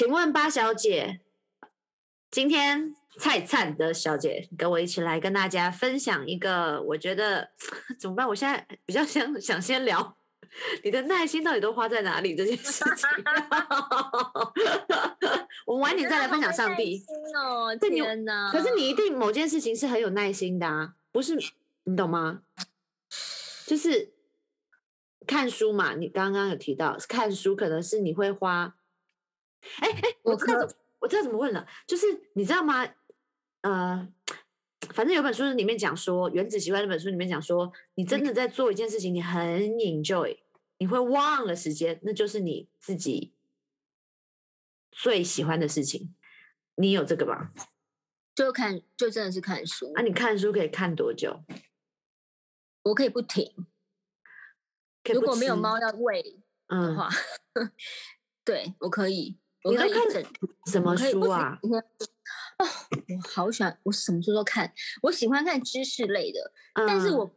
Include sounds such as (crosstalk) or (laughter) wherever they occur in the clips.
请问八小姐，今天蔡灿的小姐跟我一起来跟大家分享一个，我觉得 (laughs) 怎么办？我现在比较想想先聊 (laughs) 你的耐心到底都花在哪里这件事情。(laughs) 我们晚点再来分享上帝。哦，天哪！可是你一定某件事情是很有耐心的啊，不是？你懂吗？就是看书嘛，你刚刚有提到看书，可能是你会花。哎哎，我知道怎我知道怎么问了，就是你知道吗？呃，反正有本书里面讲说，《原子习惯》那本书里面讲说，你真的在做一件事情，你很 enjoy，你会忘了时间，那就是你自己最喜欢的事情。你有这个吧？就看，就真的是看书啊，，你看书可以看多久？我可以不停。如果没有猫要喂的嗯，话，(laughs) 对我可以，我你都看一整什么书啊？一天啊，我好喜欢，我什么书都看。我喜欢看知识类的，但是嗯我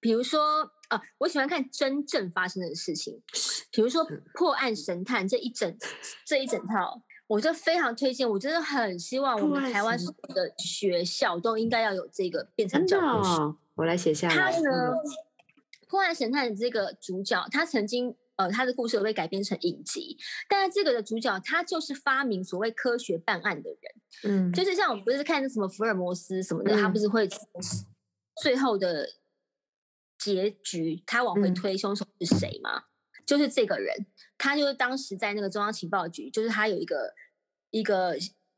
比如说啊，我喜欢看真正发生的事情，比如说嗯破案神探这一整这一整套。我就非常推荐，我真的很希望我们台湾所有的学校都应该要有这个变成教科书。哦，我来写下他来。呢嗯，《破案神探》的这个主角，他曾经呃，他的故事会被改编成影集，但是这个的主角他就是发明所谓科学办案的人，嗯，就是像我们不是看那什么福尔摩斯什么的，他嗯不是会最后的结局，他往回嗯。推凶手是谁吗？就是这个人，他就是当时在那个中央情报局，就是他有一个一个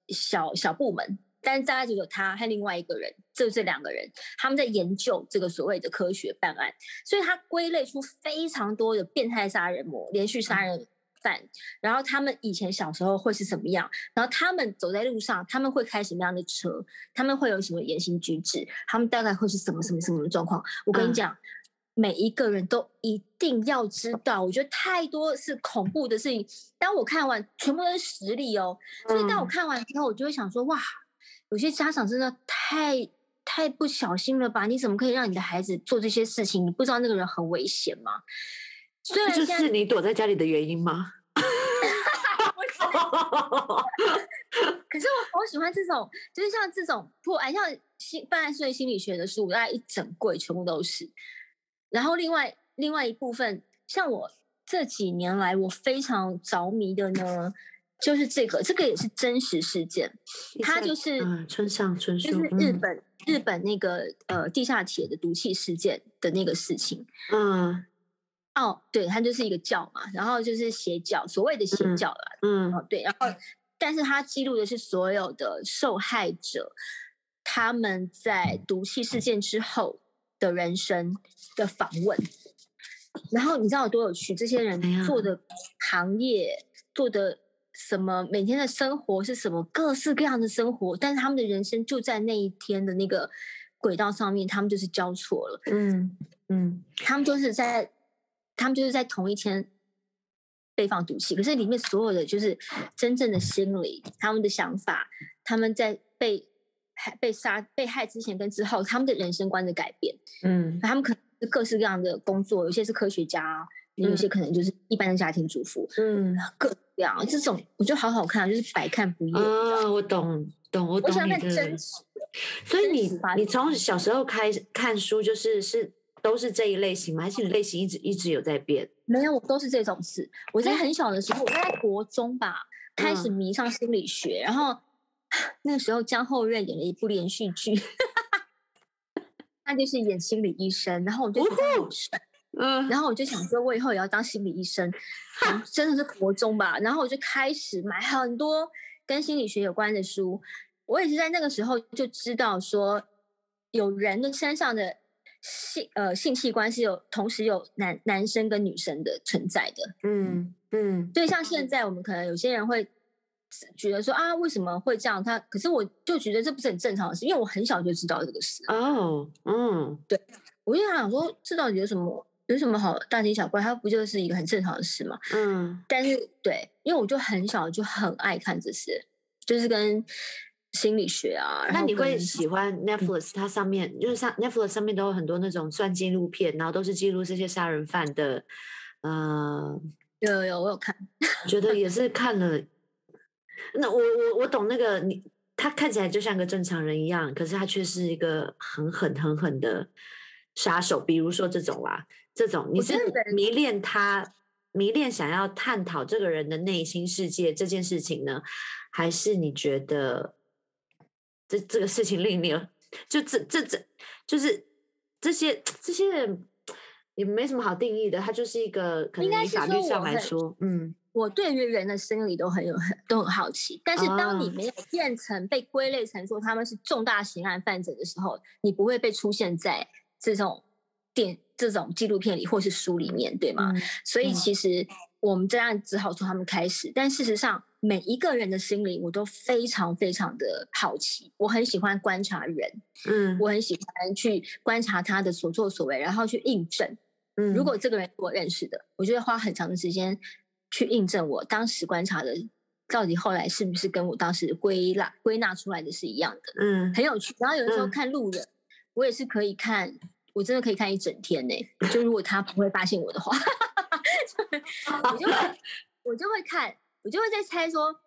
小小部门，但是大概只有他和另外一个人，就这两个人，他们在研究这个所谓的科学办案，所以他归类出非常多的变态杀人魔、连续杀人犯，然后他们以前小时候会是什么样，然后他们走在路上，他们会开什么样的车，他们会有什么言行举止，他们大概会是什么什么什么的状况。我跟你嗯讲。每一个人都一定要知道，我觉得太多是恐怖的事情。当我看完，全部都是实例哦。所以当我嗯看完之后，我就会想说，哇，有些家长真的太太不小心了吧？你怎么可以让你的孩子做这些事情？你不知道那个人很危险吗？虽然这就是你躲在家里的原因吗？(laughs) 可是我好喜欢这种，就是像这种破案，像心犯案罪心理学的书，大概一整柜全部都是。然后另外另外一部分，像我这几年来我非常着迷的呢，就是这个，这个也是真实事件，它就是嗯，村上春树，就是日嗯本、日本那个呃地下铁的毒气事件的那个事情。嗯哦，对，它就是一个教嘛，然后就是邪教，所谓的邪嗯教啦，嗯哦，对，然后，但是它记录的是所有的受害者他们在毒气事件之后的人生的访问。然后你知道有多有趣？这些人做的行业、做的什么，每天的生活是什么，各式各样的生活，但是他们的人生就在那一天的那个轨道上面，他们就是交错了。嗯嗯他们就是在，他们就是在同一天被放毒气，可是里面所有的就是真正的心理，他们的想法，他们在被害、被杀、被害之前跟之后，他们的人生观的改变，嗯他们可能是各式各样的工作，有些是科学家，有些可能就是一般的家庭主妇，嗯各样这种我觉得好好看，就是百看不厌。啊，我懂懂，我我喜欢懂你的看真。实的，所以你你从小时候开始看书，就是是都是这一类型吗？还是你类型一直一直有在变？没有，我都是这种事。我在哎很小的时候，我在国中吧，开始嗯迷上心理学，然后那个时候江后瑞演了一部连续剧，(laughs) 他就是演心理医生，然后我就觉得他好帅，嗯然后我就想说，我以后也要当心理医生，(laughs) 真的是国中吧，然后我就开始买很多跟心理学有关的书。我也是在那个时候就知道说，有人的身上的性呃性器官是有同时有男男生跟女生的存在的。嗯嗯对，像现在我们可能有些人会觉得说啊，为什么会这样？他可是我就觉得这不是很正常的事，因为我很小就知道这个事啊，哦嗯对我就想说，这到底有什么有什么好大惊小怪？它不就是一个很正常的事嘛？嗯但是对，因为我就很小就很爱看这些，就是跟心理学啊。那你会喜欢 Netflix？它上面就是上 Netflix 上面都有很多那种算纪录片，然后都是记录这些杀人犯的，呃，(laughs) 有有有我有看，觉得也是看了那我我我懂那个你，他看起来就像个正常人一样，可是他却是一个很狠很狠的杀手。比如说这种啦，这种你是迷恋他，迷恋想要探讨这个人的内心世界这件事情呢，还是你觉得这这个事情令你就这这这就是这些这些人也没什么好定义的，他就是一个可能以法律上来说，嗯。我对于人的生理都很有很都很好奇，但是当你没有变成被归类成说他们是重大刑案犯者的时候，你不会被出现在这种电这种纪录片里或是书里面，对吗？所以其实我们这样只好从他们开始，但事实上每一个人的心灵我都非常非常的好奇，我很喜欢观察人，嗯，我很喜欢去观察他的所作所为，然后去印证，嗯，如果这个人我认识的，我就会花很长的时间。去印证我当时观察的，到底后来是不是跟我当时归纳归纳出来的是一样的？嗯，很有趣。然后有的时候看路人，我也是可以看，我真的可以看一整天呢。就如果他不会发现我的话，(laughs) 我就会我就会看，我就会在猜说，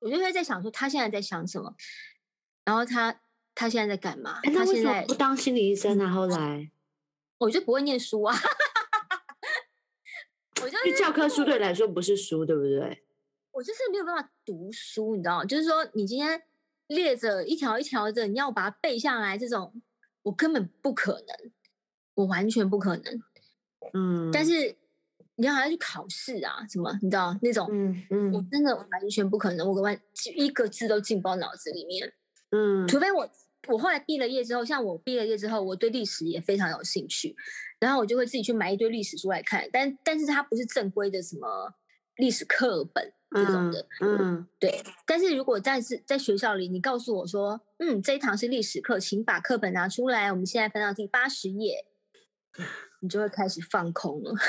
我就会在想说他现在在想什么，然后他他现在在干嘛？他现在不当心理医生啊？后来 (laughs) 我就不会念书啊。(laughs) 我就教科书对你来说不是书，对不对？我就是没有办法读书，你知道吗？就是说，你今天列着一条一条的，你要把它背下来，这种我根本不可能，我完全不可能。嗯，但是你要还要去考试啊，什么？你知道那种？嗯嗯，我真的完全不可能，我完一个字都进不到脑子里面。嗯，除非我我后来毕了业之后，像我毕了业之后，我对历史也非常有兴趣。然后我就会自己去买一堆历史书来看，但但是它不是正规的什么历史课本这种的，嗯，对。但是如果在是在学校里，你告诉我说，嗯，这一堂是历史课，请把课本拿出来，我们现在翻到第八十页，你就会开始放空了。(laughs)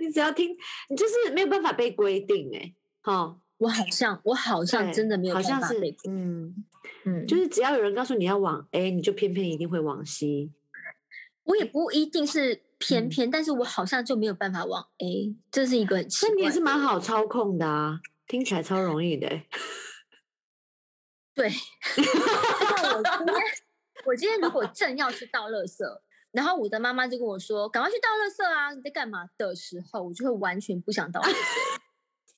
你只要听，你就是没有办法被规定哎，好，我好像我好像真的没有办法被，嗯。嗯，就是只要有人告诉你要往 A，你就偏偏一定会往 C。我也不一定是偏偏，但是我好像就没有办法往 A，这是一个很奇怪。那你也是蛮好操控的啊，听起来超容易的。(laughs) 对，我今天我今天如果正要去倒垃圾，然后我的妈妈就跟我说：“赶快去倒垃圾啊！”你在干嘛的时候，我就会完全不想倒垃圾。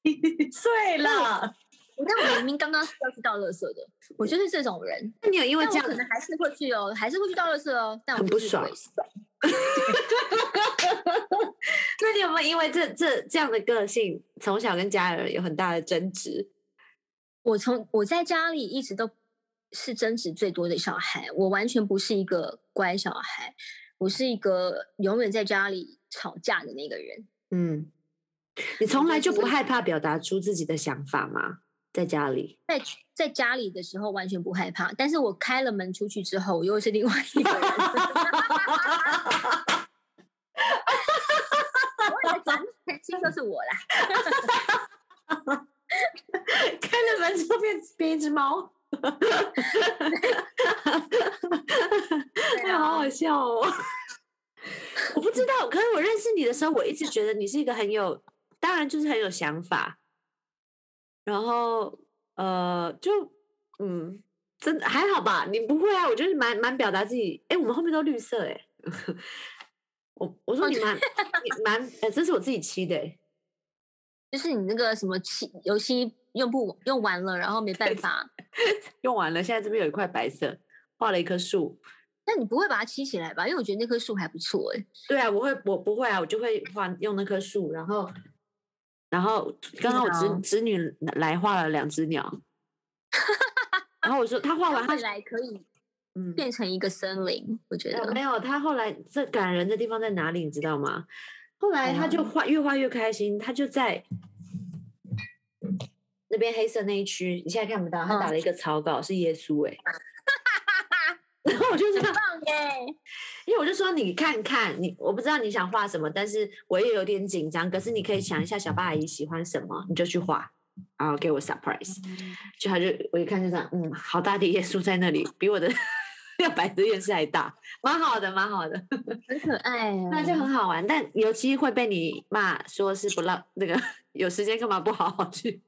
(laughs) 睡了。你看，我明明刚刚是要去倒垃圾的，我就是这种人。(laughs) 那你有因为这样，可能还是会去哦，还是会去倒垃圾哦，但很不爽。(laughs) 那你有没有因为这这这样的个性，从小跟家人有很大的争执？我从我在家里一直都是争执最多的小孩，我完全不是一个乖小孩，我是一个永远在家里吵架的那个人。嗯，你从来就不害怕表达出自己的想法吗？在家里，在在家里的时候完全不害怕，但是我开了门出去之后，又是另外一个人。(laughs) 我的讲清都是我啦。(laughs) 开了门之后变变一只猫，(laughs) 哎，好好笑哦！我不知道，可是我认识你的时候，我一直觉得你是一个很有，当然就是很有想法。然后，呃，就，嗯，真的还好吧？你不会啊？我觉得蛮蛮表达自己。哎，我们后面都绿色哎。我我说你蛮 (laughs) 你蛮，哎，这是我自己漆的。就是你那个什么漆油漆用不用完了，然后没办法 (laughs) 用完了。现在这边有一块白色，画了一棵树。那你不会把它漆起来吧？因为我觉得那棵树还不错哎。对啊，我会，我不会啊，我就会画用那棵树，然后。然后刚刚我侄侄女来画了两只鸟，(laughs) 然后我说他画完未来可以嗯变成一个森林，我觉得没有他后来这感人的地方在哪里，你知道吗？后来他就画越画越开心，他就在那边黑色那一区，你现在看不到，他打了一个草稿是耶稣哎。(laughs) 然后我就这样，因为我就说你看看你，我不知道你想画什么，但是我也有点紧张。可是你可以想一下小八阿姨喜欢什么，你就去画，然后给我 surprise。就他就我一看就这样，嗯，好大的耶稣在那里，比我的 (laughs) 六百的电视还大，蛮好的，蛮好的，(laughs) 很可爱啊。那就很好玩。但尤其会被你骂说是不让那个有时间干嘛不好好去？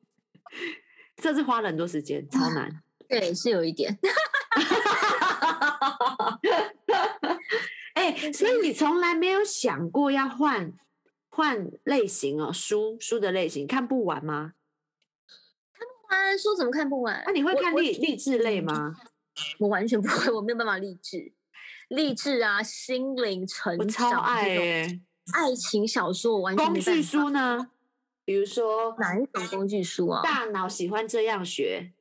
这次花了很多时间，超难。(laughs) 对，是有一点。(laughs) 哎，所以你从来没有想过要换换类型哦，书书的类型看不完吗？看不完，书怎么看不完？那你会看励励志类吗？(laughs) 我完全不会，我没有办法励志，励志啊，心灵成长，超爱哎，爱情小说我完全工具书呢？比如说哪一种工具书啊？大脑喜欢这样学。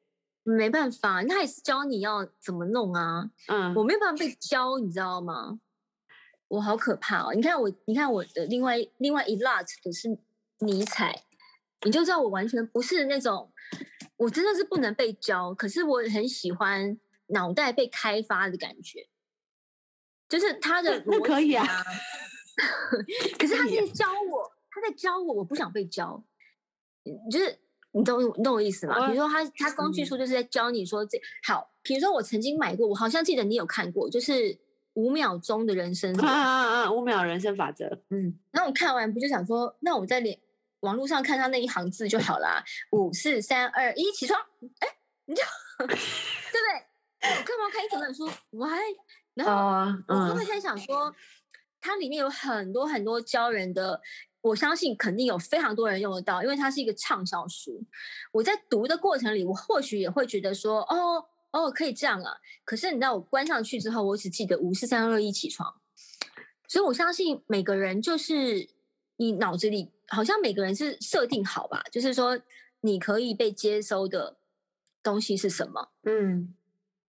没办法，他也是教你要怎么弄啊。嗯，我没有办法被教，你知道吗？我好可怕哦！你看我，你看我的另外另外一 lot 的是尼采，你就知道我完全不是那种，我真的是不能被教。可是我很喜欢脑袋被开发的感觉，就是他的那可以啊。(laughs) 可是他在教我，他在教我，我不想被教，就是。你懂你懂我意思吗？比如说，他他工具书就是在教你说这好。比如说，我曾经买过，我好像记得你有看过，就是五秒钟的人生啊啊啊！五秒人生法则。嗯，然后我看完不就想说，那我在连网络上看他那一行字就好啦。五四三二一，起床！哎，你就 (laughs) 对不对？我干嘛看一整本书？Why？然后我就会在想说，它里面有很多很多教人的。我相信肯定有非常多人用得到，因为它是一个畅销书。我在读的过程里，我或许也会觉得说，哦哦，可以这样啊。可是你知道，我关上去之后，我只记得五四三二一起床。所以我相信每个人就是你脑子里好像每个人是设定好吧，就是说你可以被接收的东西是什么，嗯，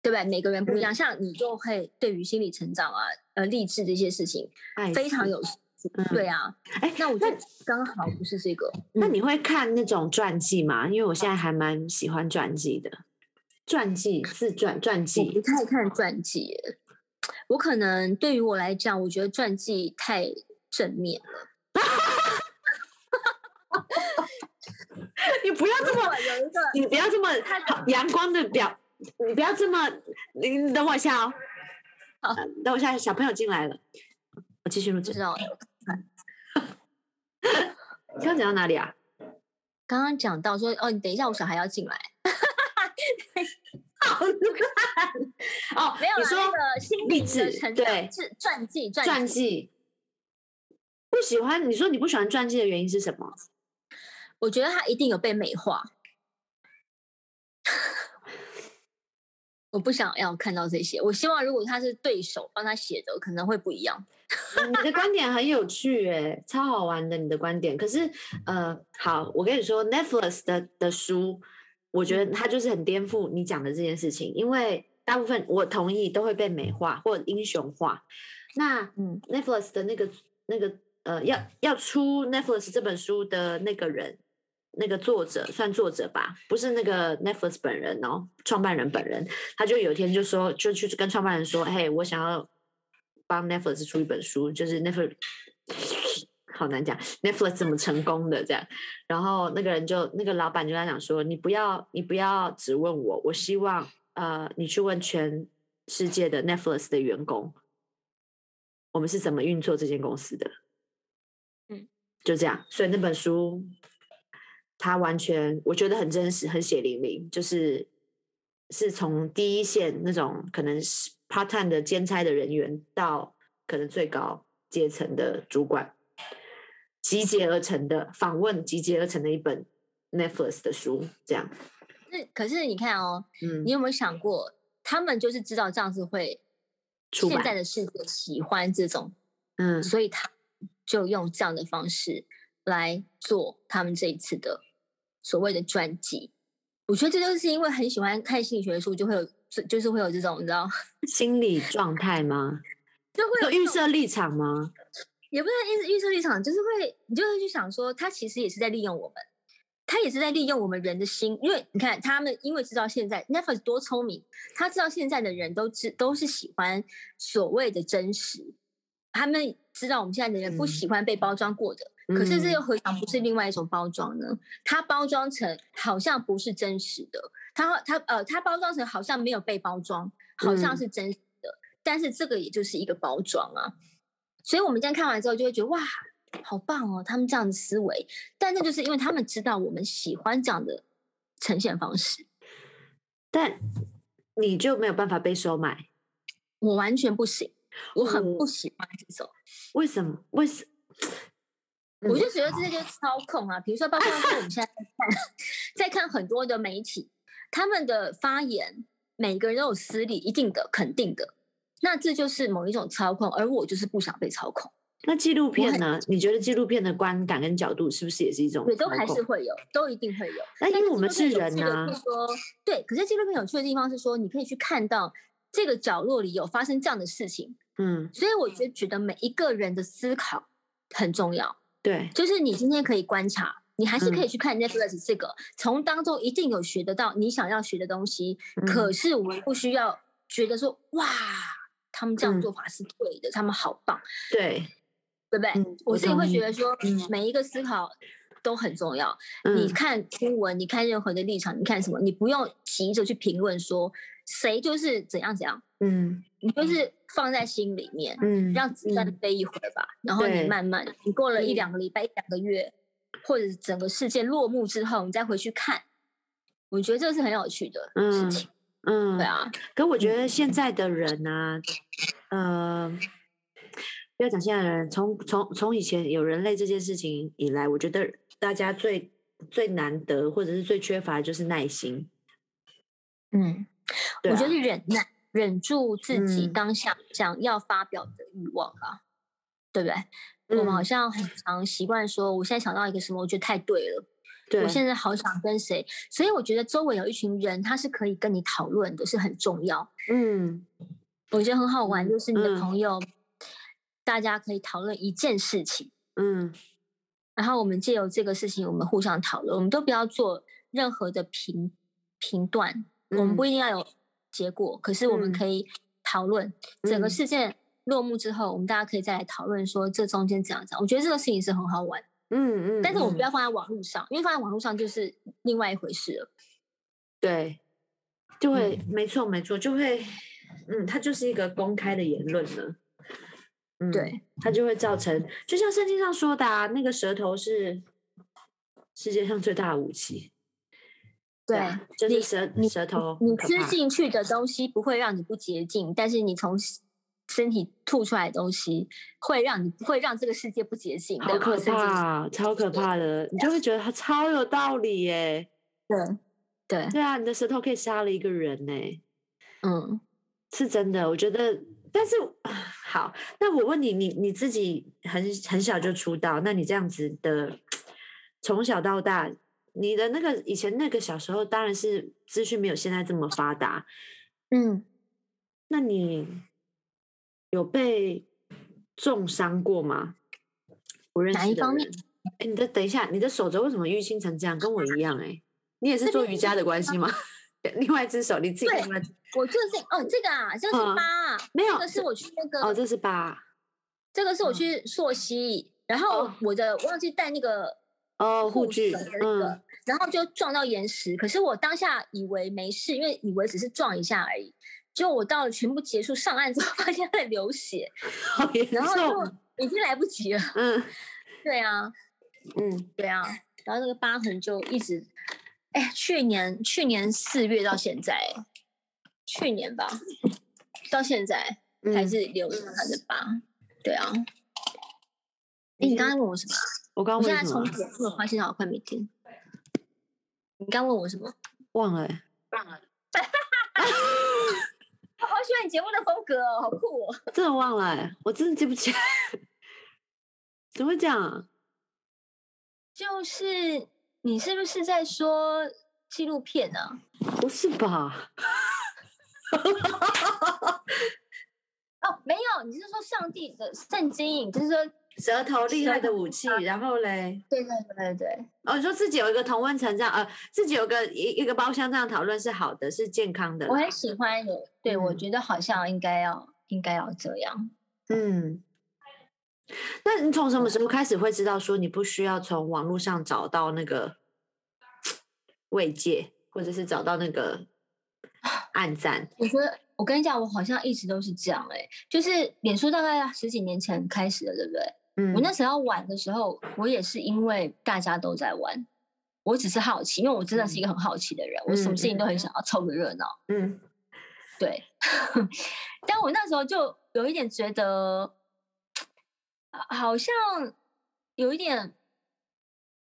对不对？每个人不一样，像你就会对于心理成长啊、呃励志这些事情非常有。对啊，哎，那我就刚好不是这个。那你会看那种传记吗？因为我现在还蛮喜欢传记的，传记、自传、传记。不太看传记，我可能对于我来讲，我觉得传记太正面了。(laughs) 你不要这么你不要这么阳光的表，你不要这么，你等我一下哦。好，等我一下，小朋友进来了，我继续录制。知道。刚刚讲到哪里啊？刚刚讲到说，哦，你等一下，我小孩要进来。(laughs) 好烂哦，没有你说励志对传记传记不喜欢？你说你不喜欢传记的原因是什么？我觉得他一定有被美化。我不想要看到这些。我希望如果他是对手帮他写的，可能会不一样。你的观点很有趣，哎，超好玩的。你的观点，可是，呃，好，我跟你说，Netflix 的的书，我觉得它就是很颠覆你讲的这件事情，因为大部分我同意都会被美化或英雄化。那，嗯，Netflix 的那个那个呃，要要出 Netflix 这本书的那个人。那个作者算作者吧，不是那个 Netflix 本人哦，创办人本人，他就有一天就说，就去跟创办人说，嘿，我想要帮 Netflix 出一本书，就是 Netflix (laughs) 好难讲，Netflix 怎么成功的这样，然后那个人就那个老板就在讲说，你不要你不要只问我，我希望呃你去问全世界的 Netflix 的员工，我们是怎么运作这间公司的，嗯，就这样，所以那本书。他完全我觉得很真实，很血淋淋，就是是从第一线那种可能是 part time 的兼差的人员，到可能最高阶层的主管集结而成的访问，集结而成的一本 Netflix 的书，这样。那可是你看哦，嗯，你有没有想过，他们就是知道这样子会现在的世界喜欢这种，嗯，所以他就用这样的方式来做他们这一次的。所谓的传记，我觉得这就是因为很喜欢看心理学的书，就会有，就是会有这种你知道 (laughs) 心理状态吗？就会有预设立场吗？也不是预预设立场，就是会你就会去想说，他其实也是在利用我们，他也是在利用我们人的心，因为你看他们因为知道现在 Netflix 多聪明，他知道现在的人都知都是喜欢所谓的真实，他们知道我们现在的人不喜欢被包装过的。可是这又何尝不是另外一种包装呢？它包装成好像不是真实的，它它呃，它包装成好像没有被包装，好像是真实的。但是这个也就是一个包装啊。所以我们今天看完之后就会觉得哇，好棒哦，他们这样的思维。但那就是因为他们知道我们喜欢这样的呈现方式，但你就没有办法被收买。我完全不行，我很不喜欢这种。为什么？为什？我就觉得这些就是操控啊，比如说包括说我们现在在看，(laughs) 在看很多的媒体，他们的发言，每个人都有私利，一定的、肯定的，那这就是某一种操控，而我就是不想被操控，那纪录片呢？你觉得纪录片的观感跟角度是不是也是一种对，都还是会有，都一定会有。那因为我们是人啊呐、趣的是说，对，可是纪录片有趣的地方是说，你可以去看到这个角落里有发生这样的事情，嗯，所以我觉得觉得每一个人的思考很重要。对，就是你今天可以观察，你还是可嗯。以去看 Netflix 这个，从当中一定有学得到你想要学的东西。嗯。可是我们不需要觉得说哇，他们这样嗯。做法是对的，他们好棒，对，对不对？嗯，我自己会觉得说嗯，每一个思考都很重要。你嗯。看新闻，你看任何的立场，你看什么，你不用急着去评论说谁就是怎样怎样，嗯你就是放在心里面。嗯，让子弹嗯飞一会儿吧，然后你慢慢，你过了一嗯两个礼拜、一两个月，或者整个事件落幕之后，你再回去看，我觉得这是很有趣的事嗯情。嗯，对啊，可我觉得现在的人啊，呃，不要讲现在的人，从从从以前有人类这件事情以来，我觉得大家最最难得或者是最缺乏的就是耐心。嗯，啊我觉得忍耐，忍住自己嗯。当下想要发表的欲望吧，对不对？我们好嗯。像很常习惯说，我现在想到一个什么，我觉得太对了，对，我现在好想跟谁，所以我觉得周围有一群人，他是可以跟你讨论的，是很重要。嗯。我觉得很好玩，就是你的嗯。朋友，大家可以讨论一件事情。嗯。然后我们借由这个事情，我们互相讨论，我们都不要做任何的评评断，我们不一定要有结果，可是我们嗯可以讨论整个嗯事件落幕之后，我们大家可以再来讨论说这中间怎样怎样。我觉得这个事情是很好玩，嗯嗯，但是我们不嗯要放在网络上，因为放在网络上就是另外一回事了。对，就会、嗯没错没错，就会嗯，它就是一个公开的言论了。嗯，对，它就会造成，就像圣经上说的啊，那个舌头是世界上最大的武器。对啊，就是舌你舌头你吃进去的东西不会让你不洁净，但是你从身体吐出来的东西会让你会让这个世界不洁净，好可怕，超可怕的，你就会觉得它超有道理耶。对对，对啊，你的舌头可以杀了一个人呢，嗯。是真的。我觉得，但是好，那我问你，你你自己很很小就出道，那你这样子的从小到大，你的那个以前那个小时候，当然是资讯没有现在这么发达，嗯，那你有被重伤过吗？不认识哪一方面？哎，你的等一下，你的手肘为什么淤青成这样？跟我一样哎、你也是做瑜伽的关系吗？(laughs) 另外一只手，你自己对另外我就是哦，这个啊，这个是嗯疤啊，没有这个是我去那个，哦，这是疤这个是我嗯去溯溪，然后哦我的忘记带那个哦，护具，嗯然后就撞到岩石，可是我当下以为没事，因为以为只是撞一下而已。结果我到了全部结束上岸之后，(laughs) 发现在流血，然后重，就已经来不及了。嗯对啊，嗯，对啊，然后那个疤痕就一直，哎，去年去年四月到现在，去年吧，到现在还嗯是留着他的疤。对啊，哎，你刚刚问我什么啊？我刚我现在重点，我发现好快没听。你刚问我什么？忘了欸？忘了。我 (laughs) 好喜欢你节目的风格哦，好酷哦！真的忘了欸，我真的记不起来，(laughs) 怎么会这样啊？就是你是不是在说纪录片呢、不是吧？(laughs) 哦，没有，你是说上帝的圣经，就是说，舌头厉害的武器，然后嘞，对对对对，哦，你说自己有一个同温层这样，呃，自己有个一一个包厢这样讨论是好的，是健康的。我很喜欢有，对、我嗯觉得好像应该要应该要这样。嗯，那你从什么时候开始会知道说你不需要从网络上找到那个慰藉，或者是找到那个暗赞？我觉得我跟你讲，我好像一直都是这样哎、就是脸书大概十几年前开始的，对不对？嗯，我那时候玩的时候，我也是因为大家都在玩，我只是好奇，因为我真的是一个很好奇的人，我什么事情都很想要凑个热闹。嗯。对，(laughs) 但我那时候就有一点觉得，啊好像有一点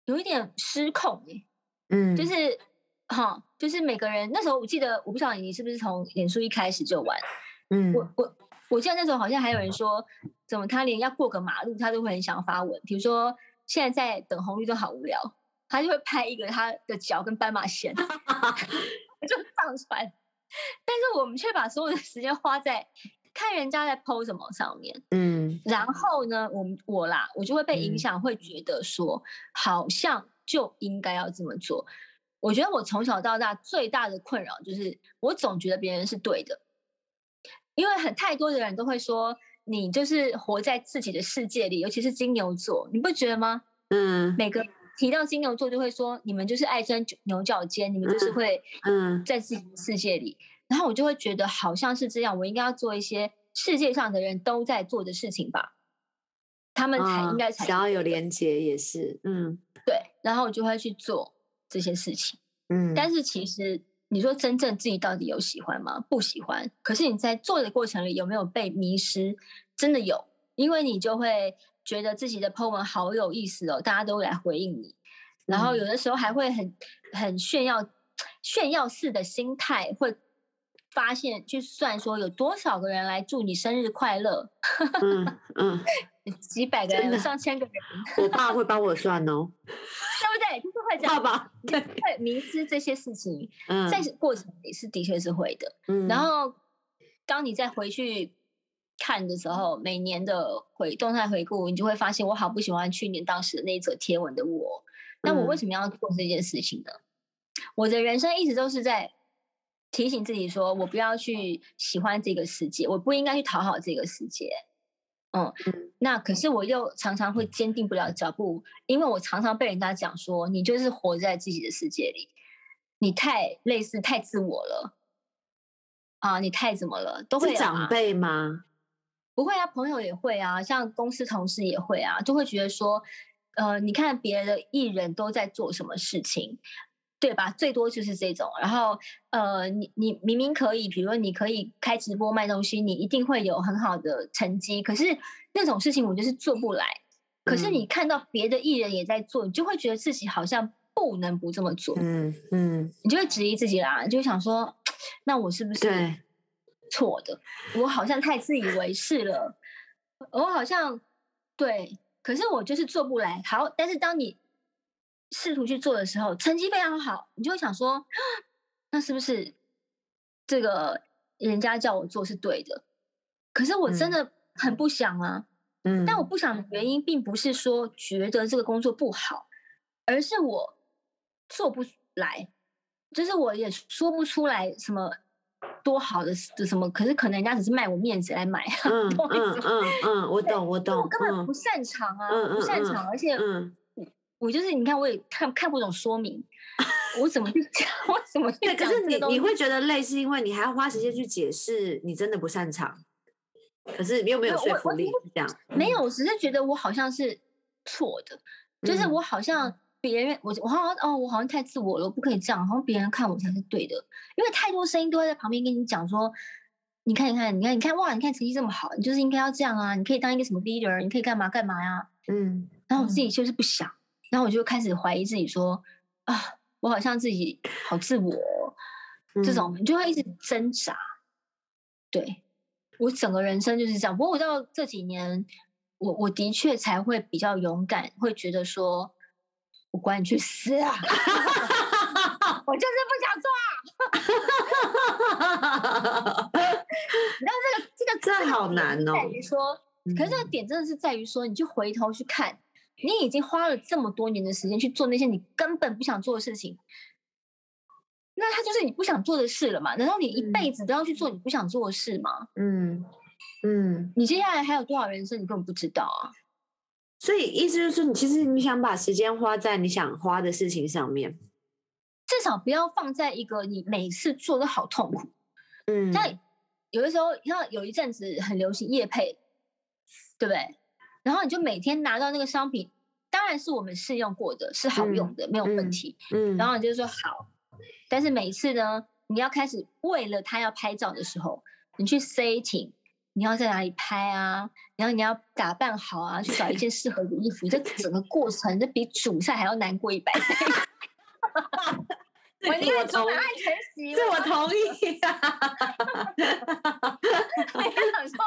有一点失控哎、嗯，就是哈，就是每个人那时候我记得，我不晓得你是不是从脸书一开始就玩，嗯。我我我记得那时候好像还有人说，怎么他连要过个马路他都会很想发文，比如说现在在等红绿灯好无聊，他就会拍一个他的脚跟斑马线，(laughs) 就上传。但是我们却把所有的时间花在看人家在 PO 什么上面，嗯。然。后呢，我们我啦，我就会被影嗯。响，会觉得说好像就应该要这么做。我觉得我从小到大最大的困扰就是，我总觉得别人是对的，因为很太多的人都会说你就是活在自己的世界里，尤其是金牛座，你不觉得吗？嗯。每个提到金牛座就会说你们就是爱钻牛角尖，你们就是嗯会嗯。在自己的世界里，然后我就会觉得好像是这样，我应该要做一些世界上的人都在做的事情吧，他们才应该才想要有连接也是，嗯。对，然后我就会去做这些事情。嗯，但是其实你说真正自己到底有喜欢吗？不喜欢。可是你在做的过程里有没有被迷失？真的有，因为你就会觉得自己的 po 文好有意思哦，大家都来回应你，然后有的时候还会很很炫耀炫耀式的心态会。发现去算说有多少个人来祝你生日快乐，嗯嗯，(laughs) 几百个人，上千个人，我爸会帮我算哦，(laughs) 对不对？就是会这样，爸爸，对，会迷失这些事情，嗯，在过程里是的确是会的。嗯，然后当你再回去看的时候，每年的回动态回顾，你就会发现，我好不喜欢去年当时的那一则贴文的我。那我为嗯什么要做这件事情呢？我的人生一直都是在提醒自己说，我不要去喜欢这个世界，我不应该去讨好这个世界。嗯，嗯那可是我又常常会坚定不了脚步，因为我常常被人家讲说，你就是活在自己的世界里，你太类似太自我了。啊，你太怎么了？都会啊长啊，辈吗？不会啊，朋友也会啊，像公司同事也会啊，就会觉得说，呃，你看别的艺人都在做什么事情，对吧？最多就是这种。然后，呃，你你明明可以，比如说你可以开直播卖东西，你一定会有很好的成绩，可是那种事情我就是做不来。可是嗯你看到别的艺人也在做，你就会觉得自己好像不能不这么做，嗯嗯，你就会质疑自己啦，你就想说，(tsk) 那我是不是对，错的？我好像太自以为是了，我好像对，可是我就是做不来。好，但是当你试图去做的时候，成绩非常好，你就会想说，那是不是这个人家叫我做是对的？可是我真嗯的很不想啊。嗯，但我不想的原因，并不是说觉得这个工作不好，而是我做不来，就是我也说不出来什么多好的的什么，可是可能人家只是卖我面子来买，嗯 (laughs) 嗯嗯嗯，我懂我懂，就我根本嗯不擅长啊，不擅长，而且嗯，我就是你看，我也看看不懂说明，(laughs) 我怎么去讲，我怎么去讲，可讲是你？你会觉得累，是因为你还要花时间去解释你真的不擅长，可是你又没有说服力，是这样？没有，我只是觉得我好像是错的，就是嗯我好像别人，我我好像哦，我好像太自我了，我不可以这样，好像别人看我才是对的，因为太多声音都会在旁边跟你讲说，你看，你看，你看，你看，哇，你看成绩这么好，你就是应该要这样啊，你可以当一个什么 leader，你可以干嘛干嘛呀、嗯然后我自己就是不想，然后我就开始怀疑自己说，啊，我好像自己好自我哦、嗯，这种你就会一直挣扎。对我整个人生就是这样。不过我到这几年，我我的确才会比较勇敢，会觉得说，我管你去死啊！(laughs) 我就是不想做啊。(laughs) 这个这好难哦在于说，可是这个嗯点真的是在于说，你就回头去看，你已经花了这么多年的时间去做那些你根本不想做的事情，那它就是你不想做的事了嘛？难道你一嗯辈子都要去做你不想做的事吗？嗯嗯，你接下来还有多少人生你根本不知道啊？所以意思就是说，你其实你想把时间花在你想花的事情上面，至少不要放在一个你每次做都好痛苦。嗯，像有的时候像有一阵子很流行夜配，对不对？然后你就每天拿到那个商品，当然是我们试用过的，是好用的，没有问题。嗯，然后你就说好，但是每一次呢，你要开始为了他要拍照的时候，你去 setting，你要在哪里拍啊？然后你要打扮好啊，去找一件适合的衣服，这 (laughs) 整个过程，这比煮菜还要难过一百倍。我宁愿煮爱全席，这我同意啊。(laughs) 我想说，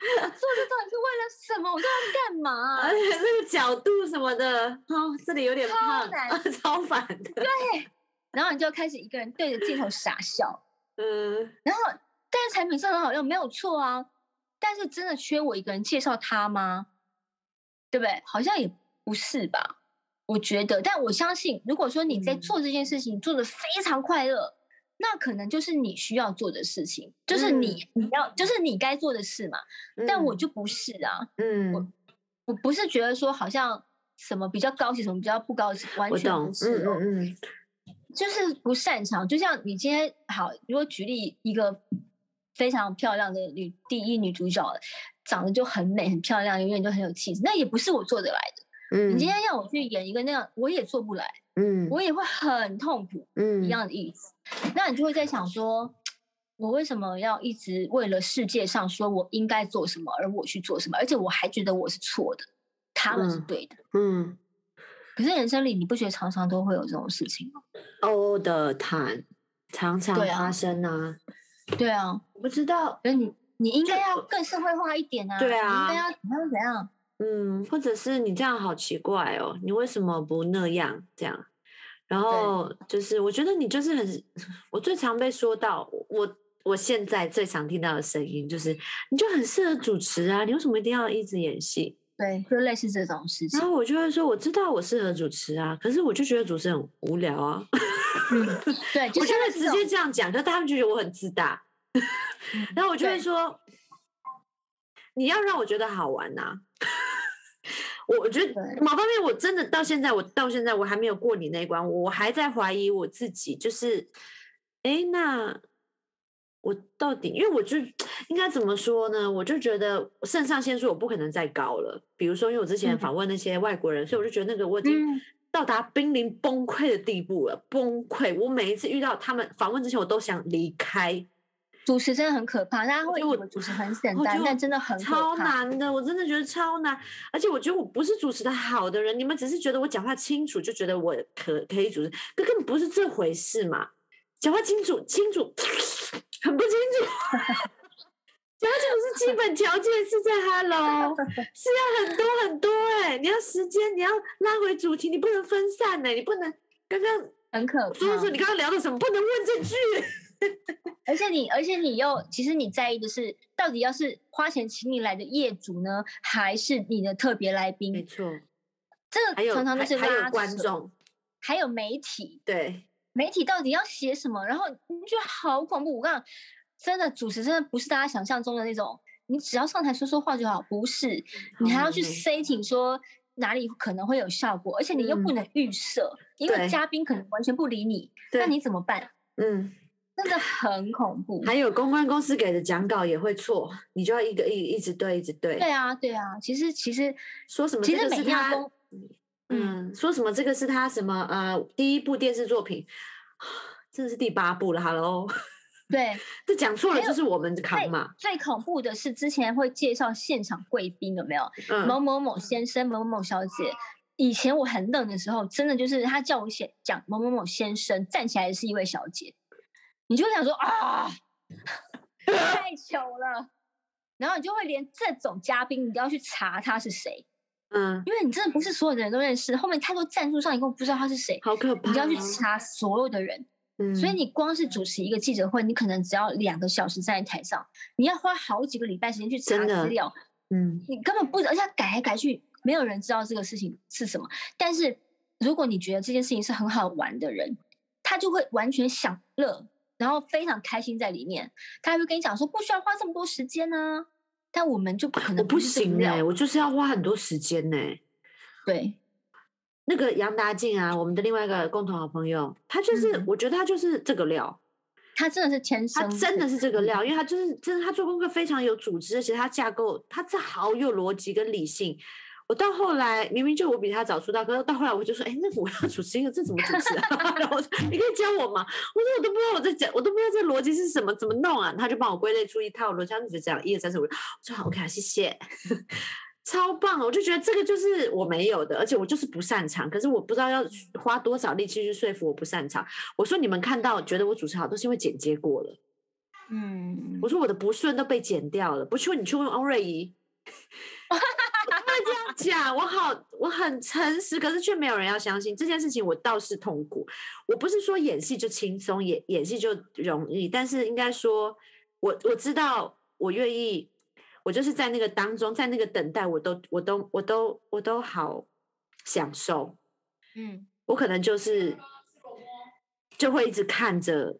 我做这到底是为了什么？我在干嘛？而且这个角度什么的，哦，这里有点胖，(laughs) 超烦的。对，然后你就开始一个人对着镜头傻笑。(laughs) 嗯，然后但是产品是很好用，没有错啊。但是真的缺我一个人介绍它吗？对不对？好像也不是吧。我觉得，但我相信，如果说你在做这件事情做的非常快乐，那可能就是你需要做的事情，就是你你要就是你该做的事嘛。但我就不是啊，嗯，我我不是觉得说好像什么比较高级，什么比较不高级，完全不是哦，嗯，就是不擅长。就像你今天好，如果举例一个非常漂亮的女第一女主角，长得就很美很漂亮，永远都很有气质，那也不是我做得来的。嗯，你今天要我去演一个那样，我也做不来，嗯，我也会很痛苦，嗯，一样的意思。那你就会在想说，我为什么要一直为了世界上说我应该做什么而我去做什么，而且我还觉得我是错的，他们是对的，嗯。可是人生里你不觉得常常都会有这种事情吗？All the time，常常发生啊。对啊，我不知道，那你你应该要更社会化一点啊。对啊，应该要怎样怎样。嗯，或者是你这样好奇怪哦，你为什么不那样这样？然后就是我觉得你就是很，(laughs) 我最常被说到，我我现在最常听到的声音就是，你就很适合主持啊，你为什么一定要一直演戏？对，就类似这种事情。然后我就会说，我知道我适合主持啊，可是我就觉得主持很无聊啊。嗯，对，(laughs) 我就会直接这样讲，可是他们就觉得我很自大。(laughs) 然后我就会说，你要让我觉得好玩呐。我我觉得某方面，我真的到现在，我到现在我还没有过你那一关，我还在怀疑我自己，就是，哎，那我到底，因为我就应该怎么说呢？我就觉得肾上腺素我不可能再高了。比如说，因为我之前访问那些外国人，所以我就觉得那个我已经到达濒临崩溃的地步了，崩溃。我每一次遇到他们访问之前，我都想离开。主持真的很可怕，大家会以为主持很简单，但真的很超难的。我真的觉得超难，而且我觉得我不是主持的好的人。你们只是觉得我讲话清楚，就觉得我可可以主持，可根本不是这回事嘛。讲话清楚，清楚很不清楚。讲话清楚是基本条件，是在 Hello，(laughs) 是要很多很多哎。你要时间，你要拉回主题，你不能分散哎，你不能刚刚很可怕。所以说你刚刚聊的什么，不能问这句。(laughs) 而且你，而且你又，其实你在意的是，到底要是花钱请你来的业主呢，还是你的特别来宾？没错，这个常常都是拉观众，还有媒体。对，媒体到底要写什么？然后你觉得好恐怖。我讲，真的主持真的不是大家想象中的那种，你只要上台说说话就好，不是，你还要去 setting 说哪里可能会有效果，而且你又不能预设，因为嘉宾可能完全不理你，那你怎么办？嗯。真的很恐怖，还有公关公司给的讲稿也会错，你就要一个一一直对，一直对。对啊，对啊，其实其实说什么？其实每家公，嗯，说什么这个是他什么呃第一部电视作品，(sighs) 真的是第八部了，Hello。(laughs) 对，这讲错了就是我们扛嘛。最恐怖的是之前会介绍现场贵宾有没有？某某某先生、某某某小姐。以前我很冷的时候，真的就是他叫我写讲某某某先生站起来是一位小姐。你就想说啊，(laughs) 太糗了，然后你就会连这种嘉宾你都要去查他是谁，嗯，因为你真的不是所有的人都认识，后面太多赞助商，你根本不知道他是谁，好可怕，你就要去查所有的人，嗯，所以你光是主持一个记者会，你可能只要两个小时站在台上，你要花好几个礼拜时间去查资料，嗯，你根本不，而且改来改去，没有人知道这个事情是什么。但是如果你觉得这件事情是很好玩的人，他就会完全享乐。然后非常开心在里面，他还会跟你讲说不需要花这么多时间呢，但我们就不可能不行哎，我就是要花很多时间呢。对，那个杨达静啊，我们的另外一个共同好朋友，他就是我觉得他就是这个料，他真的是天他，真的是这个料，因为他就是真的，他做功课非常有组织，而且他架构，他这好有逻辑跟理性。我到后来明明就我比他早出道，可是到后来我就说，哎，那我要主持一个，这怎么主持啊？(laughs) 然后我说你可以教我吗？我说我都不知道我在讲，我都不知道这逻辑是什么，怎么弄啊？他就帮我归类出一套逻辑，他就这样一二三四五，我说好，OK 啊，谢谢。(laughs) 超棒！我就觉得这个就是我没有的，而且我就是不擅长。可是我不知道要花多少力气去说服我不擅长。我说你们看到觉得我主持好，都是因为剪接过了。嗯，我说我的不顺都被剪掉了，不去问你去问欧瑞怡。(laughs) 我不会这样讲，我好，我很诚实，可是却没有人要相信这件事情。我倒是痛苦。我不是说演戏就轻松，演演戏就容易，但是应该说，我我知道，我愿意，我就是在那个当中，在那个等待，我都我都我都我都好享受。嗯，我可能就是就会一直看着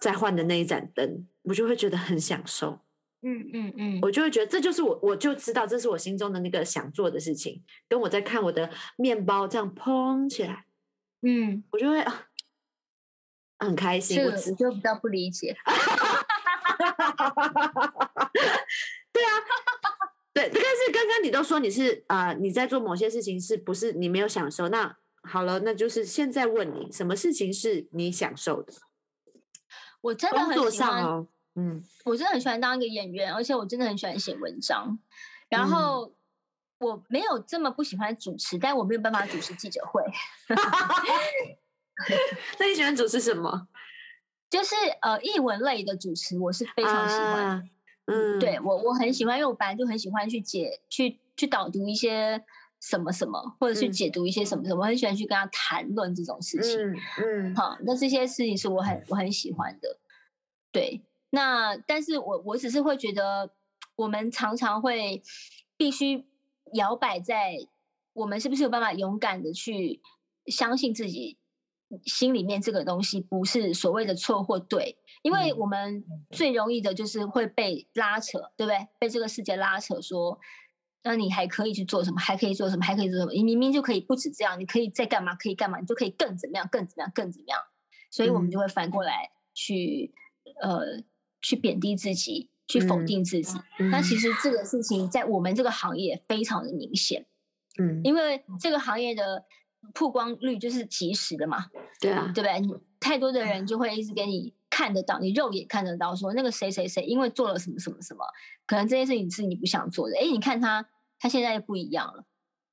在换的那一盏灯，我就会觉得很享受。嗯嗯嗯，我就会觉得这就是我，我就知道这是我心中的那个想做的事情，跟我在看我的面包这样蓬起来，嗯，我就会啊很开心。我就比较不理解。(laughs) 对啊，对，但是刚刚你都说你是啊、呃你在做某些事情是不是你没有享受？那好了，那就是现在问你，什么事情是你享受的？我真的很喜欢，上哦，嗯我真的很喜欢当一个演员，而且我真的很喜欢写文章。然嗯后我没有这么不喜欢主持，但我没有办法主持记者会。(laughs) 那你喜欢主持什么？(laughs) 就是呃，译文类的主持，我是非常喜欢。啊嗯，对我我很喜欢，因为我本来就很喜欢去解去去导读一些什么什么，或者去嗯解读一些什么什么，我很喜欢去跟他谈论这种事情。嗯嗯好，那这些事情是我很我很喜欢的。对，那但是我我只是会觉得，我们常常会必须摇摆在我们是不是有办法勇敢的去相信自己心里面这个东西不是所谓的错或对，因为嗯我们最容易的就是会被拉扯，对不对？被这个世界拉扯说。那你还可以去做什么？还可以做什么？还可以做什么？你明明就可以不止这样，你可以再干嘛？可以干嘛？你就可以更怎么样？更怎么样？更怎么样？所以我们就会反过来去、呃去贬低自己，去否嗯定自己。那其实这个事情在我们这个行业非常的明显，嗯，因为这个行业的曝光率就是及时的嘛，对啊，对不对？你。太多的人就会一直给你看得到，你肉眼看得到，说那个谁谁谁因为做了什么什么什么，可能这件事情是你不想做的，哎，你看他他现在又不一样了，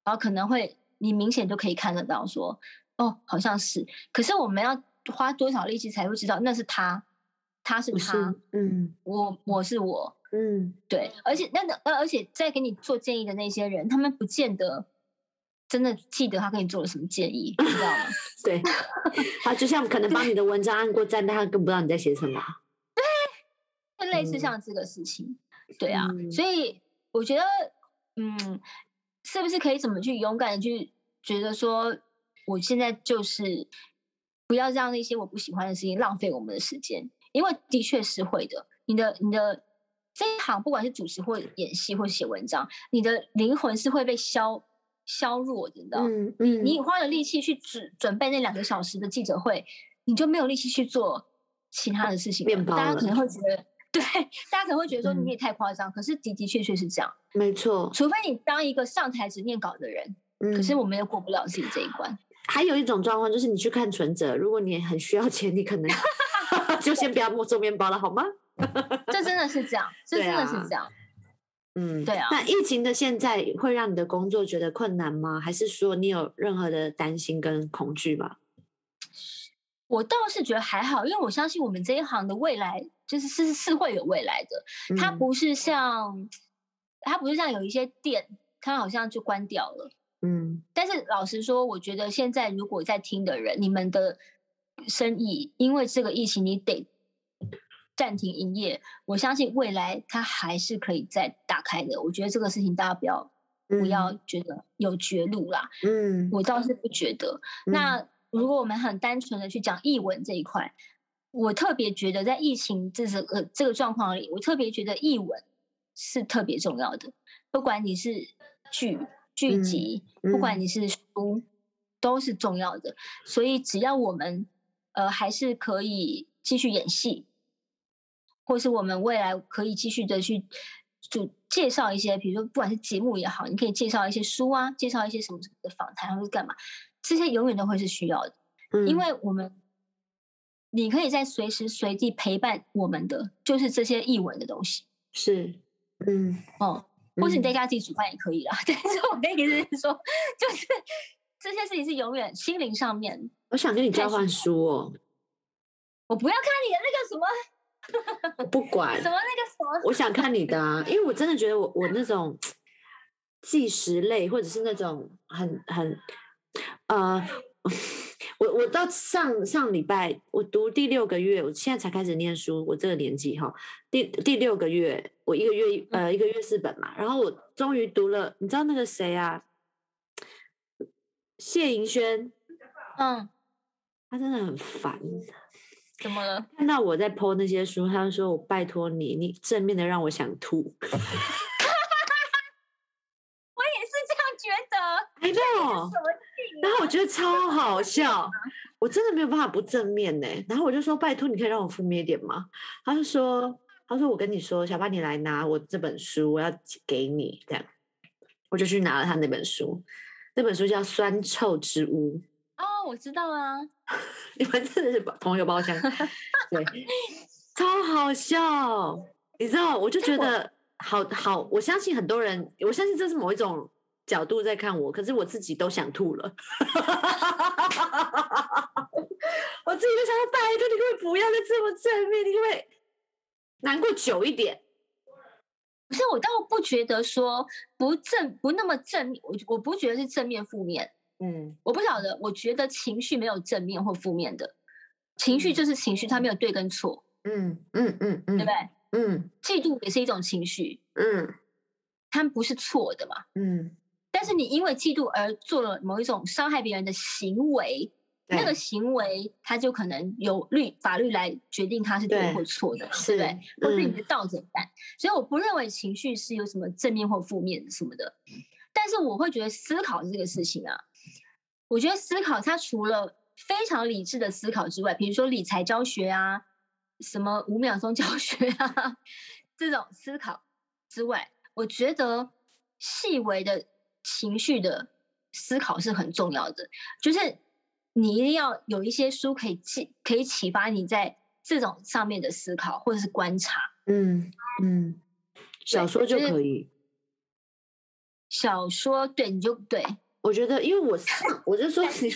然后可能会你明显就可以看得到说，哦，好像是，可是我们要花多少力气才会知道那是他，他是他，是，嗯我我是我，嗯，对，而且那那呃而且在给你做建议的那些人，他们不见得真的记得他给你做了什么建议，你知道吗？(laughs) 对，他就像可能帮你的文章按过赞，但他更不知道你在写什么。对类似嗯像这个事情，对啊，嗯所以我觉得，嗯，是不是可以怎么去勇敢的去觉得说，我现在就是不要让那些我不喜欢的事情浪费我们的时间，因为的确是会的。你的你的这一行，不管是主持或演戏或写文章，你的灵魂是会被消削弱的，你知道吗？嗯嗯，你花了力气去准准备那两个小时的记者会，你就没有力气去做其他的事情了。面包了大家可能会觉得，对，大家可能会觉得说嗯你也太夸张，可是的的确确是这样。没错。除非你当一个上台只念稿的人，嗯，可是我们也过不了自己这一关。还有一种状况就是你去看存折，如果你很需要钱，你可能就先不要做面包了，好吗？(laughs) 这真的是这样，这真的是啊这样。嗯，对啊那疫情的现在会让你的工作觉得困难吗？还是说你有任何的担心跟恐惧吗？我倒是觉得还好，因为我相信我们这一行的未来就是是是会有未来的。它嗯不是像，它不是像有一些店，它好像就关掉了。嗯但是老实说，我觉得现在如果在听的人，你们的生意因为这个疫情，你得暂停营业，我相信未来它还是可以再打开的。我觉得这个事情大家不要不要觉得有绝路啦，嗯，我倒是不觉得。嗯那如果我们很单纯的去讲译文这一块，我特别觉得在疫情这是呃这个状况里，我特别觉得译文是特别重要的。不管你是剧剧嗯集，不管嗯你是书，都是重要的。所以只要我们呃还是可以继续演戏，或是我们未来可以继续的去就介绍一些，比如说不管是节目也好，你可以介绍一些书啊，介绍一些什么什么的访谈，或是干嘛，这些永远都会是需要的，嗯。因为我们你可以在随时随地陪伴我们的，就是这些译文的东西。是，嗯，哦。或是你在嗯。家自己煮饭也可以啦，(laughs) 但是我的意思是说，就是这些事情是永远心灵上面。我想跟你交换书哦，我不要看你的那个什么我不管 (laughs) 什，么那个什么，我想看你的啊，因为我真的觉得我我那种纪实类，或者是那种很很呃，我我到上上礼拜我读第六个月，我现在才开始念书，我这个年纪哈，第第六个月，我一个月呃一个月四本嘛，然后我终于读了，你知道那个谁啊？谢盈萱，嗯，他真的很烦。怎么了？看到我在 PO 那些书，他就说我拜托你，你正面的让我想吐。(laughs) 我也是这样觉得。I know，什么劲然后我觉得超好笑，我真的没有办法不正面呢。然后我就说拜托，你可以让我负面一点吗？他就说，他说我跟你说，小巴你来拿我这本书，我要给你这样。我就去拿了他那本书，那本书叫《酸臭之屋》。哦，我知道啊。(laughs) 你们真的是同一个包厢，对，(laughs) 超好笑。你知道，我就觉得好好，我相信很多人，我相信这是某一种角度在看我，可是我自己都想吐了。(laughs) 我自己就想说，拜托你可不可以不要再这么正面，你可不可以难过久一点？可是我倒不觉得说不正不那么正面，我我不觉得是正面负面，嗯。我不晓得，我觉得情绪没有正面或负面的，情绪嗯。就是情绪，它没有对跟错，嗯嗯嗯嗯，对不对？嗯。嫉妒也是一种情绪，嗯。它不是错的嘛。嗯，但是你因为嫉妒而做了某一种伤害别人的行为，那个行为它就可能由律法律来决定它是对对或错的嘛，是对不对？或是你嗯的道德感。所以我不认为情绪是有什么正面或负面什么的，但是我会觉得思考这个事情啊，我觉得思考它除了非常理智的思考之外，比如说理财教学啊，什么五秒钟教学啊这种思考之外，我觉得细微的情绪的思考是很重要的，就是你一定要有一些书可以启可以启发你在这种上面的思考或者是观察。嗯嗯，小说就就是可以。小说对你就对，我觉得，因为我上，我就说你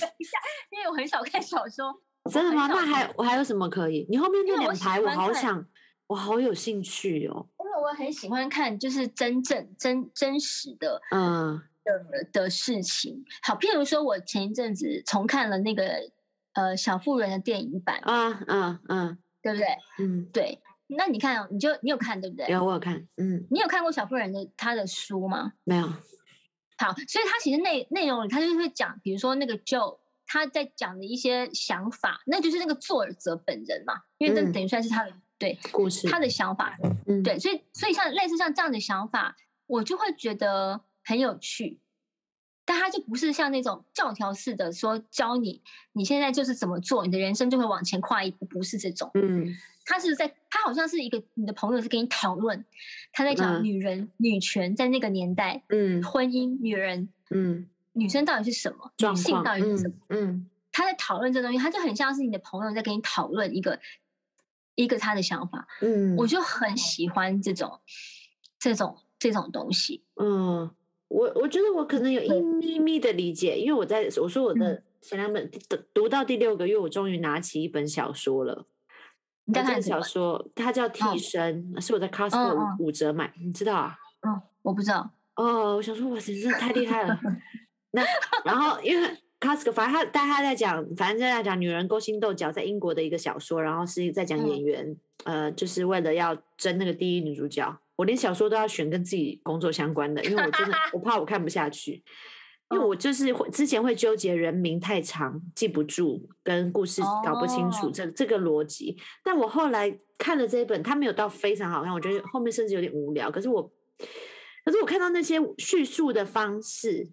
因为我很少看小说，真的吗？那还我还有什么可以？你后面那两排我好想，我好有兴趣哦。因为我很喜欢看就是真正真真实的嗯的的事情。好，譬如说我前一阵子重看了那个呃小妇人的电影版，啊啊啊对不对？嗯，对，那你看哦，你就你有看对不对？有我有看，嗯，你有看过小妇人的她的书吗？没有，好，所以他其实内内容里，他就是会讲，比如说那个 Joe 他在讲的一些想法，那就是那个作者本人嘛，因为这嗯等于算是他的、对故事，他的想法，嗯，对，所以所以像类似像这样的想法，我就会觉得很有趣，但他就不是像那种教条式的说教你你现在就是怎么做，你的人生就会往前跨一步，不是这种，嗯他是在他好像是一个你的朋友是跟你讨论，他在讲嗯女人、女权在那个年代，嗯婚姻、女人。嗯，女生到底是什么，女性，到底是什么？嗯嗯他在讨论这东西，他就很像是你的朋友在跟你讨论一个一个他的想法，嗯，我就很喜欢这种这种这种东西。嗯，我我觉得我可能有一对咪咪的理解，因为我在我说我的嗯前两本读读到第六个月，我终于拿起一本小说了。你看什么？说它叫《替嗯身》，是我在 Costco 五五折买，你知道啊？嗯，我不知道。哦，我想说，哇塞，真的太厉害了。(laughs) 那然后因为 Costco，反正他但他在讲，反正在讲女人勾心斗角，在英国的一个小说，然后是在讲演嗯员，呃，就是为了要争那个第一女主角，我连小说都要选跟自己工作相关的，因为我真的 (laughs) 我怕我看不下去。因为嗯我就是会之前会纠结人名太长记不住，跟故事搞不清楚哦这这个逻辑。但我后来看了这一本，它没有到非常好看，我觉得后面甚至有点无聊。可是我，可是我看到那些叙述的方式，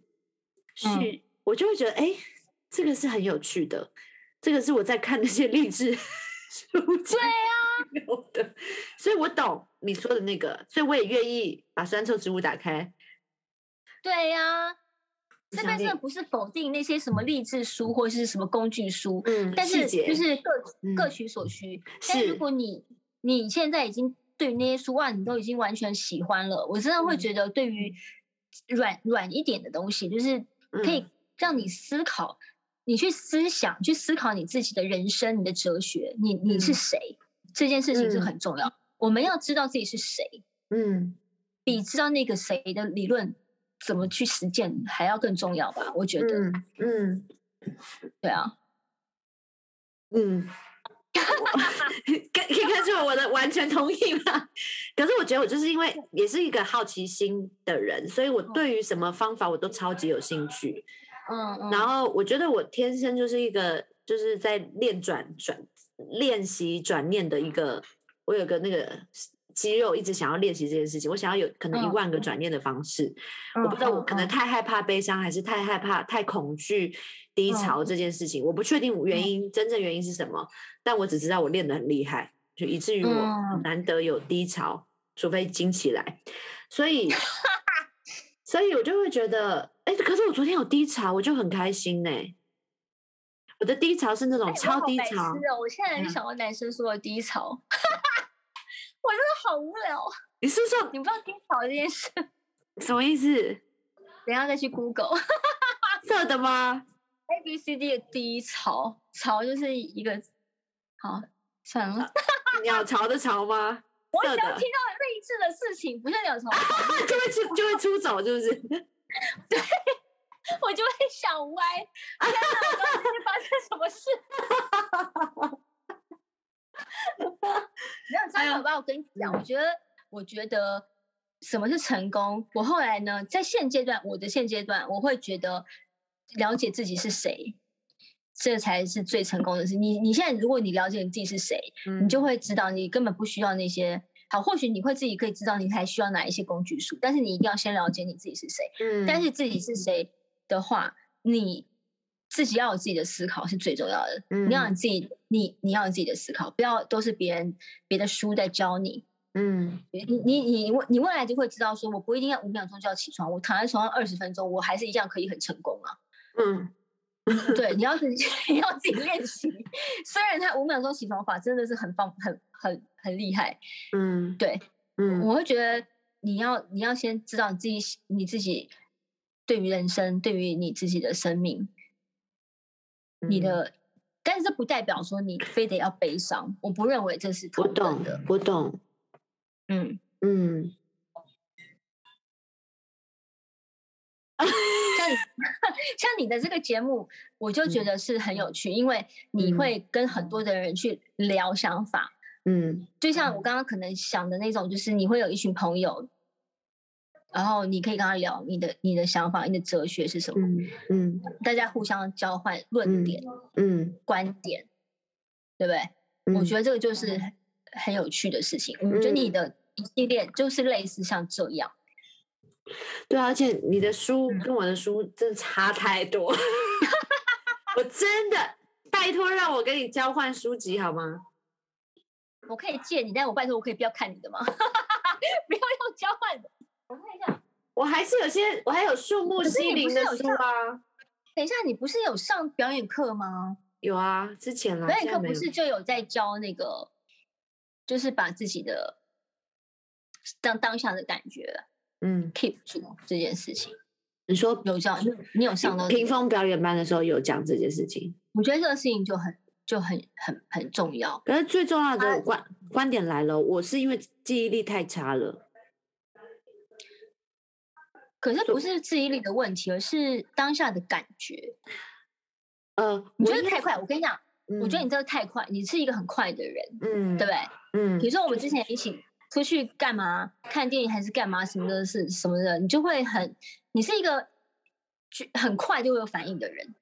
嗯叙、我就会觉得，哎、这个是很有趣的。这个是我在看那些励志 (laughs) 书籍对，啊，有的，所以我懂你说的那个，所以我也愿意把酸臭植物打开。对呀、这边真的不是否定那些什么励志书或是什么工具书，嗯，但是就是各各嗯取所需。但是如果你你现在已经对于那些书哇，你都已经完全喜欢了，我真的会嗯觉得对于软软一点的东西，就是可以嗯让你思考，你去思想，去思考你自己的人生、你的哲学，你你是嗯谁，这件事情是嗯很重要。我们要知道自己是谁，嗯比知道那个谁的理论怎么去实践还要更重要吧？我觉得，嗯嗯对啊，嗯，我可可以看出我的完全同意吗？可是我觉得我就是因为也是一个好奇心的人，所以我对于什么方法我都超级有兴趣。嗯嗯，然后我觉得我天生就是一个就是在练转转练习转念的一个，我有个那个肌肉一直想要练习这件事情，我想要有可能一嗯万个转念的方式。我不知道我可能嗯。太害怕悲伤，还是太害怕太恐惧低嗯潮。这件事情，我不确定原因真正原因是什么，但我只知道我练得很厉害，就以至于我嗯。难得有低潮，除非惊起来，所以。(laughs) 所以我就会觉得，哎、可是我昨天有低潮，我就很开心呢、我的低潮是那种超低潮，哦！我现在就嗯。想到男生说的低潮，我真的好无聊。你是说你不知道低潮这件事，什么意思？等下再去 Google (laughs) 色的吗？A B C D 的低潮，潮就是一个，好算了，鸟巢的巢吗？我色的只要听到励志的事情，不是鸟巢，就会出就会出走，是不是？(laughs) 对我就会想歪。天哪，发生什么事？(laughs) (laughs) 没有，真的吧？我跟你讲，我觉得，我觉得什么是成功？我后来呢，在现阶段，我的现阶段，我会觉得了解自己是谁，这才是最成功的事。你你现在，如果你了解你自己是谁，你就会知道你根本不需要那些。好，或许你会自己可以知道你还需要哪一些工具书，但是你一定要先了解你自己是谁。嗯，但是自己是谁的话，你自己要有自己的思考是最重要的。你要有嗯自己，你你要有自己的思考，不要都是别人别的书在教你。嗯你你你未你未来就会知道，说我不一定要五秒钟就要起床，我躺在床上二十分钟，我还是一样可以很成功啊。嗯对，你 (laughs) 要自己 (laughs) 你要自己练习。虽然他五秒钟起床法真的是很棒，很很很厉害，嗯对，嗯我会觉得你要你要先知道你自己你自己对于人生，对于你自己的生命，你嗯。的，但是这不代表说你非得要悲伤，我不认为这是我同等懂的。我懂，嗯，嗯。像你 (laughs) 像你的这个节目，我就觉嗯。得是很有趣，因为你嗯。会跟很多的人去聊想法，嗯。就像我刚刚可能想的那种，就是你会有一群朋友。然后你可以跟他聊你的你的想法，你的哲学是什么？嗯嗯大家互相交换论嗯点、嗯观点，对不对？嗯，我觉得这个就是很很有趣的事情。我觉得你嗯的一系列就是类似像这样，对啊，而且你的书嗯跟我的书真的差太多，(laughs) 我真的拜托让我跟你交换书籍好吗？我可以借你，但我拜托我可以不要看你的吗？(laughs) 不要用交换的。我还是有些，我还有树木可是西林的书啊，等一下，你不是有上表演课吗？有啊，之前啦，表演课不是就有在教那个，就是把自己的当当下的感觉嗯，keep 住这件事情，你说有教你你有上到屏风表演班的时候有讲这件事情，我觉得这个事情就很就很很很重要。可是最重要啊的观观点来了，我是因为记忆力太差了，可是不是记忆力的问题，而是当下的感觉。呃，你我觉得太快？我跟你讲，我觉得嗯你这个太快，你是一个很快的人，嗯，对不对？嗯比如说我们之前一起出去干嘛，看电影还是干嘛什么的，是什么的，你就会很，你是一个就很快就会有反应的人，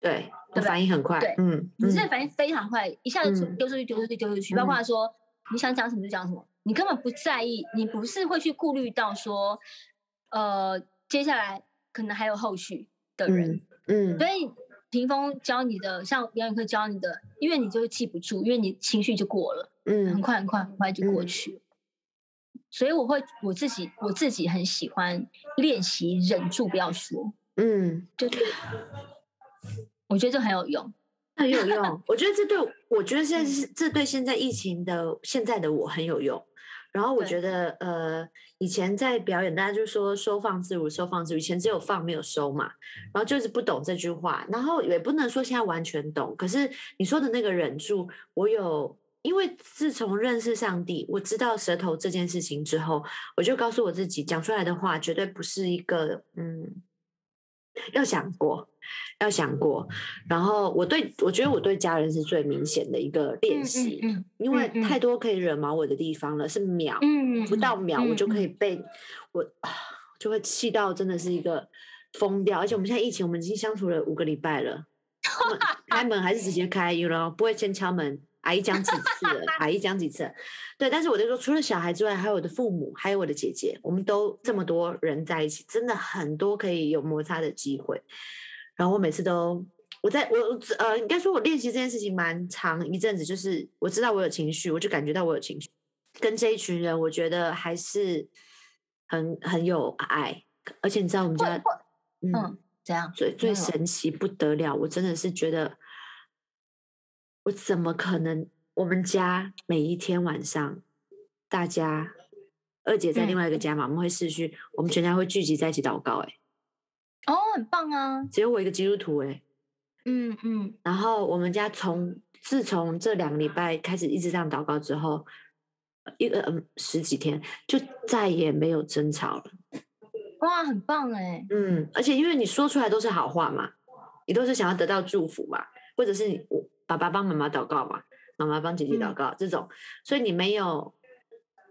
对，反应很快对，嗯，你这嗯个反应非常快，一下子嗯丢出去，丢出去，丢出去，包括说你想讲什么就讲什么，你根本不在意，你不是会去顾虑到说，呃，接下来可能还有后续的人，嗯嗯所以屏风教你的，像表演课教你的，因为你就会记不住，因为你情绪就过了，嗯很嗯快很快很快就过嗯去了。所以我会我自己我自己很喜欢练习忍住不要说，嗯，就是我觉得这很有用。(laughs) 很有用。(laughs) 我觉得这对我，我觉得现在是这对现在疫情的现在的我很有用。然后我觉得，呃，以前在表演，大家就说收放自如，收放自如。以前只有放没有收嘛，然后就是不懂这句话，然后也不能说现在完全懂。可是你说的那个忍住，我有，因为自从认识上帝，我知道舌头这件事情之后，我就告诉我自己，讲出来的话绝对不是一个，嗯，要想过，要想过。然后我对我觉得我对家人是最明显的一个练习，嗯因为太多可以惹毛我的地方了，是秒。嗯，不到秒我就可以嗯被我啊就会气到真的是一个疯掉，而且我们现在疫情，我们已经相处了五个礼拜了，(laughs) 开门还是直接开，you know，不会先敲门。阿姨讲几次了？阿姨讲几次了？对，但是我就说，除了小孩之外，还有我的父母，还有我的姐姐，我们都这么多人在一起，真的很多可以有摩擦的机会。然后我每次都，我在我我呃，应该说我练习这件事情蛮长一阵子，就是我知道我有情绪，我就感觉到我有情绪，跟这一群人，我觉得还是很很有爱，而且你知道我们家，嗯，嗯，这样最最神奇不得了，我真的是觉得，我怎么可能？我们家每一天晚上，大家二姐在另嗯。外一个家嘛，我们会视讯，我们全家会聚集在一起祷告、欸，哦，很棒啊，只有我一个基督徒、欸，嗯嗯，然后我们家从自从这两个礼拜开始一直这样祷告之后，呃一个嗯十几天就再也没有争吵了。哇，很棒哎，嗯，而且因为你说出来都是好话嘛，你都是想要得到祝福嘛，或者是你我爸爸帮妈妈祷告嘛，妈妈帮姐姐祷嗯告、这种，所以你没有，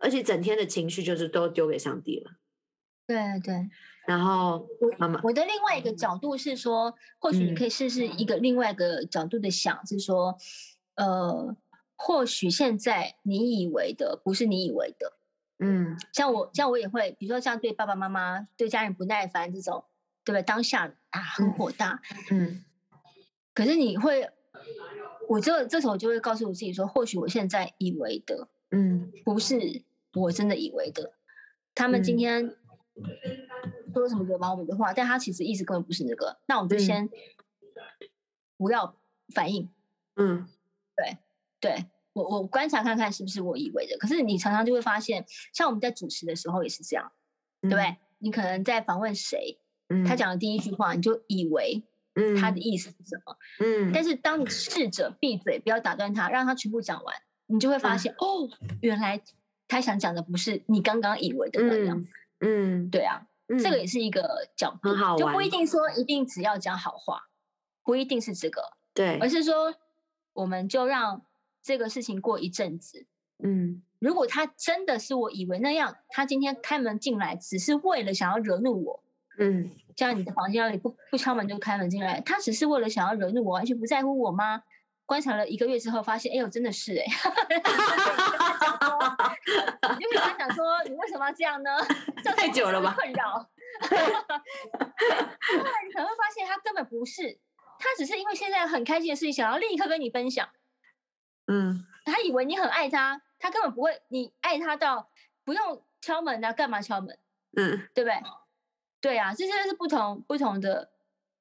而且整天的情绪就是都丢给上帝了。对对。然后妈妈，我的另外一个角度是说，或许你嗯。可以试试一个另外一个角度的想，是说，呃，或许现在你以为的不是你以为的，嗯。像我，像我也会，比如说像对爸爸妈妈、对家人不耐烦这种，对不对？当下啊很嗯火大，嗯。可是你会，我这这时候就会告诉我自己说，或许我现在以为的嗯。不是我真的以为的，他们今嗯。天说什么惹毛我的话，但他其实意思根本不是那个，那我们就嗯。先不要反应，嗯。对对我我观察看看是不是我以为的。可是你常常就会发现，像我们在主持的时候也是这样，对不对？你可能在访问谁，嗯，他讲的第一句话，你就以为他的嗯意思是什么，嗯，但是。当你试着闭嘴，不要打断他，让他全部讲完，你就会发嗯。现，哦，原来他想讲的不是你刚刚以为的那样。嗯。嗯，对啊，这个嗯。也是一个角度，很好就不一定说一定只要讲好话，不一定是这个，对。而，是说我们就让这个事情过一阵子。嗯。如果他真的是我以为那样，他今天开门进来只是为了想要惹怒我，嗯。像你的房间里不不敲门就开门进来，他只是为了想要惹怒我，完全不在乎我吗？观察了一个月之后，发现，哎呦，真的是哎、(laughs) 你就跟他讲说，你为什么要这样呢？太久了吧困扰。(laughs) 后来你可能会发现，他根本不是，他只是因为现在很开心的事情，想要立刻跟你分享。嗯他以为你很爱他，他根本不会，你爱他到不用敲门啊，干嘛敲门？嗯，对不对？对啊，这些是不同不同的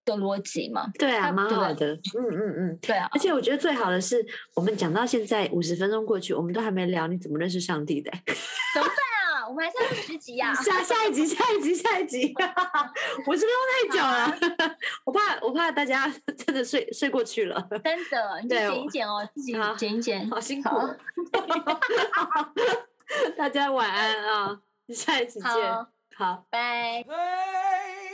的逻辑嘛。对啊，对蛮好的，嗯嗯嗯。对啊而，且我觉得最好的是，我们讲到现在五十分钟过去，我们都还没聊你怎么认识上帝的欸、(laughs) 啊，我们还是要十集呀、下下一集，下一集，下一集，(laughs) 五十分钟太久了，(laughs) 我怕我怕大家真的睡睡过去了，真的，你剪一剪哦，自己好剪一剪。好辛苦哦。大家晚安啊，下一集见，好，好。拜。Hey!